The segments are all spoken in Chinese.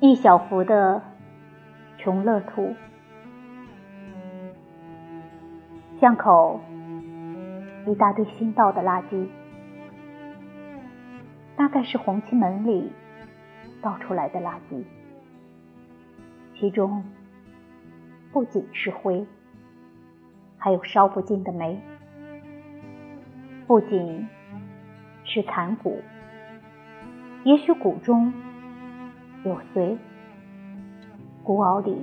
一小幅的《穷乐图》巷口，一大堆新倒的垃圾，大概是红旗门里倒出来的垃圾。其中不仅是灰，还有烧不尽的煤。不仅。是残骨，也许骨中有髓，骨袄里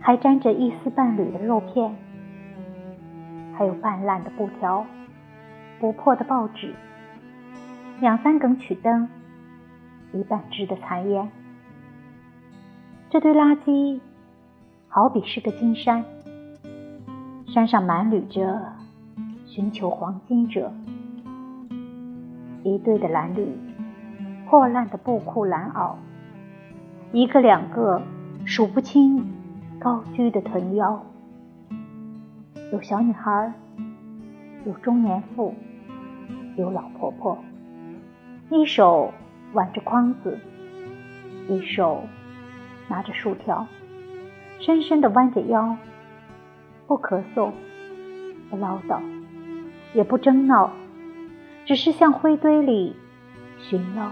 还沾着一丝半缕的肉片。还有半烂的布条、不破的报纸、两三根曲灯、一半支的残烟。这堆垃圾好比是个金山，山上满履着寻求黄金者。一对的蓝绿、破烂的布裤蓝袄，一个两个数不清高居的臀腰。有小女孩，有中年妇，有老婆婆，一手挽着筐子，一手拿着薯条，深深的弯着腰，不咳嗽，不唠叨，也不争闹，只是向灰堆里寻捞，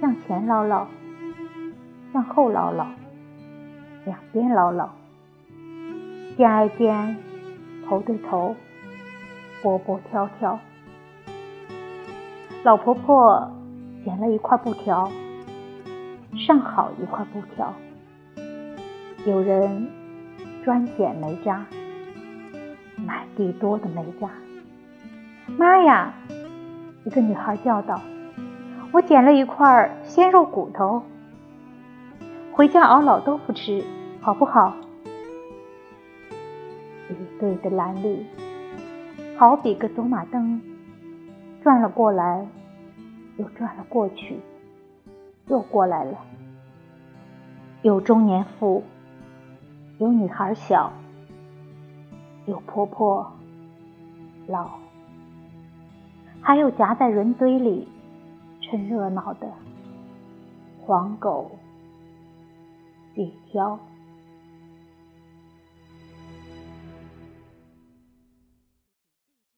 向前捞捞，向后捞捞，两边捞捞。肩挨肩，头对头，波波跳跳。老婆婆捡了一块布条，上好一块布条。有人专捡煤渣，满地多的煤渣。妈呀！一个女孩叫道：“我捡了一块鲜肉骨头，回家熬老豆腐吃，好不好？”一对的蓝绿，好比个走马灯，转了过来，又转了过去，又过来了。有中年妇，有女孩小，有婆婆老，还有夹在人堆里趁热闹的黄狗几条。